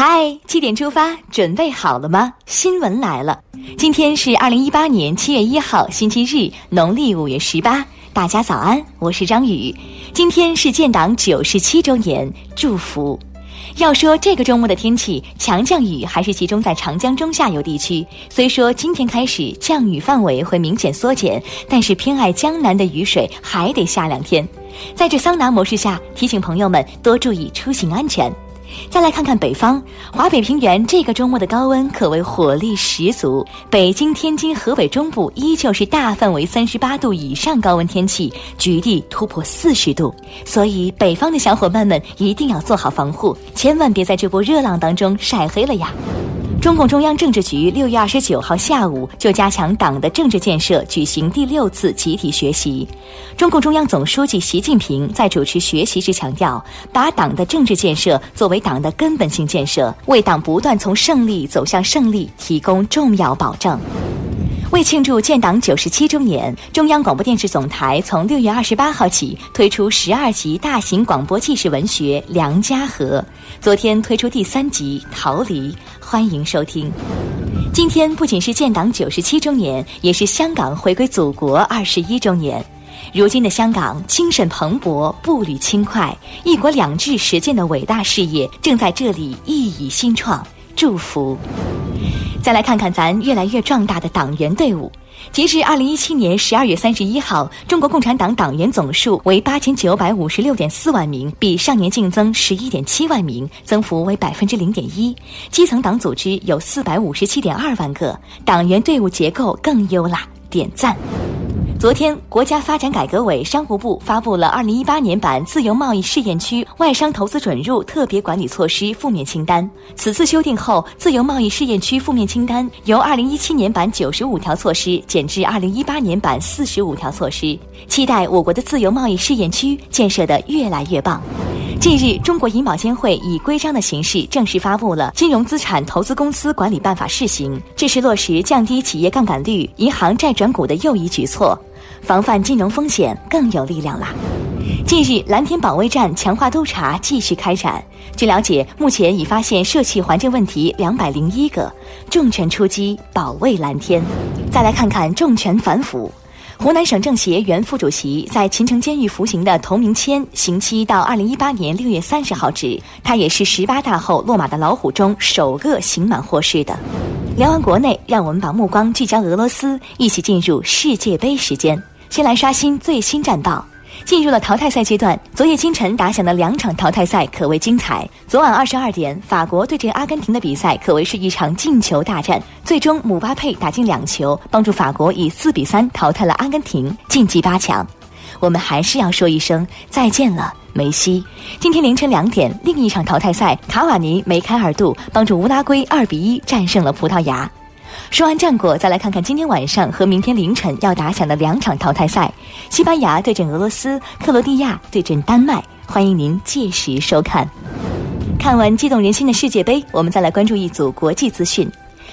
嗨，七点出发，准备好了吗？新闻来了，今天是二零一八年七月一号，星期日，农历五月十八。大家早安，我是张宇。今天是建党九十七周年，祝福。要说这个周末的天气，强降雨还是集中在长江中下游地区。虽说今天开始降雨范围会明显缩减，但是偏爱江南的雨水还得下两天。在这桑拿模式下，提醒朋友们多注意出行安全。再来看看北方，华北平原这个周末的高温可谓火力十足。北京、天津、河北中部依旧是大范围三十八度以上高温天气，局地突破四十度。所以北方的小伙伴们一定要做好防护，千万别在这波热浪当中晒黑了呀。中共中央政治局六月二十九号下午就加强党的政治建设举行第六次集体学习。中共中央总书记习近平在主持学习时强调，把党的政治建设作为党的根本性建设，为党不断从胜利走向胜利提供重要保证。为庆祝建党九十七周年，中央广播电视总台从六月二十八号起推出十二集大型广播纪实文学《梁家河》。昨天推出第三集《逃离》，欢迎收听。今天不仅是建党九十七周年，也是香港回归祖国二十一周年。如今的香港精神蓬勃，步履轻快，一国两制实践的伟大事业正在这里熠熠新创。祝福。再来看看咱越来越壮大的党员队伍。截至二零一七年十二月三十一号，中国共产党党员总数为八千九百五十六点四万名，比上年净增十一点七万名，增幅为百分之零点一。基层党组织有四百五十七点二万个，党员队伍结构更优啦，点赞。昨天，国家发展改革委、商务部发布了二零一八年版自由贸易试验区外商投资准入特别管理措施负面清单。此次修订后，自由贸易试验区负面清单由二零一七年版九十五条措施减至二零一八年版四十五条措施。期待我国的自由贸易试验区建设的越来越棒。近日，中国银保监会以规章的形式正式发布了《金融资产投资公司管理办法（试行）》，这是落实降低企业杠杆率、银行债转股的又一举措。防范金融风险更有力量啦！近日，蓝天保卫战强化督查继续开展。据了解，目前已发现涉气环境问题两百零一个，重拳出击保卫蓝天。再来看看重拳反腐。湖南省政协原副主席在秦城监狱服刑的童名谦，刑期到二零一八年六月三十号止。他也是十八大后落马的老虎中首个刑满获释的。聊完国内，让我们把目光聚焦俄罗斯，一起进入世界杯时间。先来刷新最新战报。进入了淘汰赛阶段，昨夜今晨打响的两场淘汰赛可谓精彩。昨晚二十二点，法国对阵阿根廷的比赛可谓是一场进球大战。最终，姆巴佩打进两球，帮助法国以四比三淘汰了阿根廷，晋级八强。我们还是要说一声再见了，梅西。今天凌晨两点，另一场淘汰赛，卡瓦尼梅开二度，帮助乌拉圭二比一战胜了葡萄牙。说完战果，再来看看今天晚上和明天凌晨要打响的两场淘汰赛：西班牙对阵俄罗斯，克罗地亚对阵丹麦。欢迎您届时收看。看完激动人心的世界杯，我们再来关注一组国际资讯。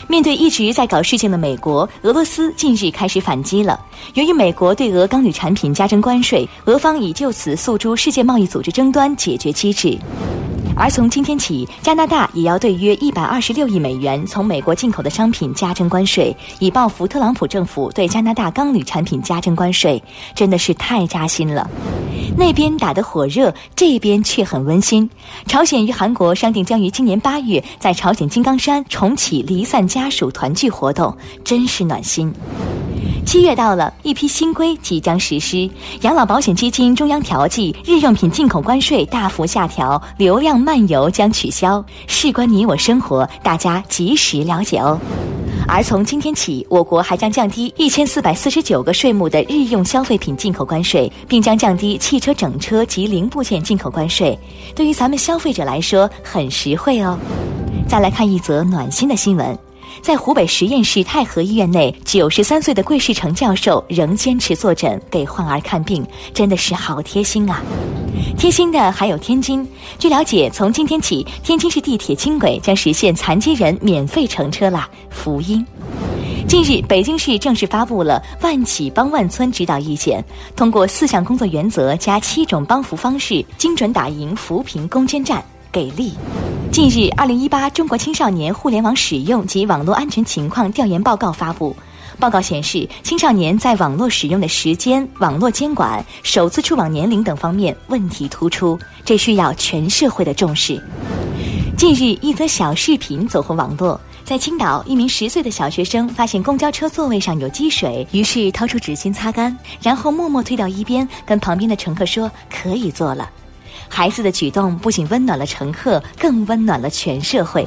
面对一直在搞事情的美国，俄罗斯近日开始反击了。由于美国对俄钢铝产品加征关税，俄方已就此诉诸世界贸易组织争端解决机制。而从今天起，加拿大也要对约一百二十六亿美元从美国进口的商品加征关税，以报复特朗普政府对加拿大钢铝产品加征关税，真的是太扎心了。那边打得火热，这边却很温馨。朝鲜与韩国商定将于今年八月在朝鲜金刚山重启离散家属团聚活动，真是暖心。七月到了，一批新规即将实施，养老保险基金中央调剂，日用品进口关税大幅下调，流量漫游将取消，事关你我生活，大家及时了解哦。而从今天起，我国还将降低一千四百四十九个税目的日用消费品进口关税，并将降低汽车整车及零部件进口关税，对于咱们消费者来说很实惠哦。再来看一则暖心的新闻。在湖北十堰市太和医院内，九十三岁的桂世成教授仍坚持坐诊给患儿看病，真的是好贴心啊！贴心的还有天津。据了解，从今天起，天津市地铁轻轨将实现残疾人免费乘车啦！福音。近日，北京市正式发布了“万企帮万村”指导意见，通过四项工作原则加七种帮扶方式，精准打赢扶贫攻坚战，给力。近日，二零一八中国青少年互联网使用及网络安全情况调研报告发布。报告显示，青少年在网络使用的时间、网络监管、首次触网年龄等方面问题突出，这需要全社会的重视。近日，一则小视频走红网络，在青岛，一名十岁的小学生发现公交车座位上有积水，于是掏出纸巾擦干，然后默默推到一边，跟旁边的乘客说：“可以坐了。”孩子的举动不仅温暖了乘客，更温暖了全社会。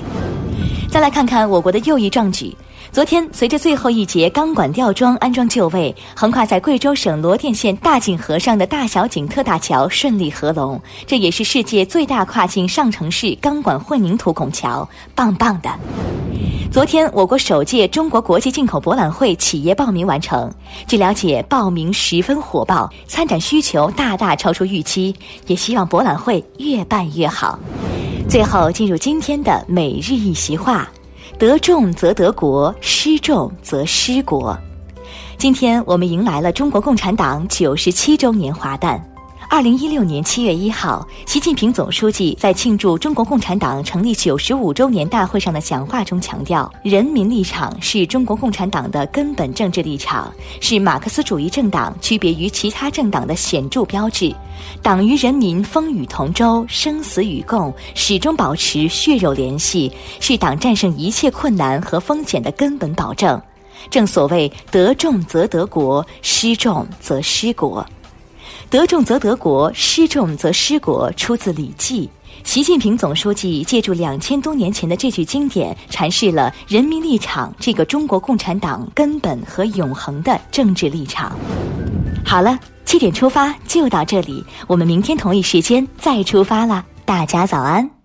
再来看看我国的又一壮举。昨天，随着最后一节钢管吊装安装就位，横跨在贵州省罗甸县大井河上的大小井特大桥顺利合龙，这也是世界最大跨境上城式钢管混凝土拱桥，棒棒的。昨天，我国首届中国国际进口博览会企业报名完成。据了解，报名十分火爆，参展需求大大超出预期，也希望博览会越办越好。最后，进入今天的每日一席话。得众则得国，失众则失国。今天我们迎来了中国共产党九十七周年华诞。二零一六年七月一号，习近平总书记在庆祝中国共产党成立九十五周年大会上的讲话中强调：“人民立场是中国共产党的根本政治立场，是马克思主义政党区别于其他政党的显著标志。党与人民风雨同舟，生死与共，始终保持血肉联系，是党战胜一切困难和风险的根本保证。正所谓得众则得国，失众则失国。”得众则得国，失众则失国，出自《礼记》。习近平总书记借助两千多年前的这句经典，阐释了人民立场这个中国共产党根本和永恒的政治立场。好了，七点出发就到这里，我们明天同一时间再出发啦。大家早安。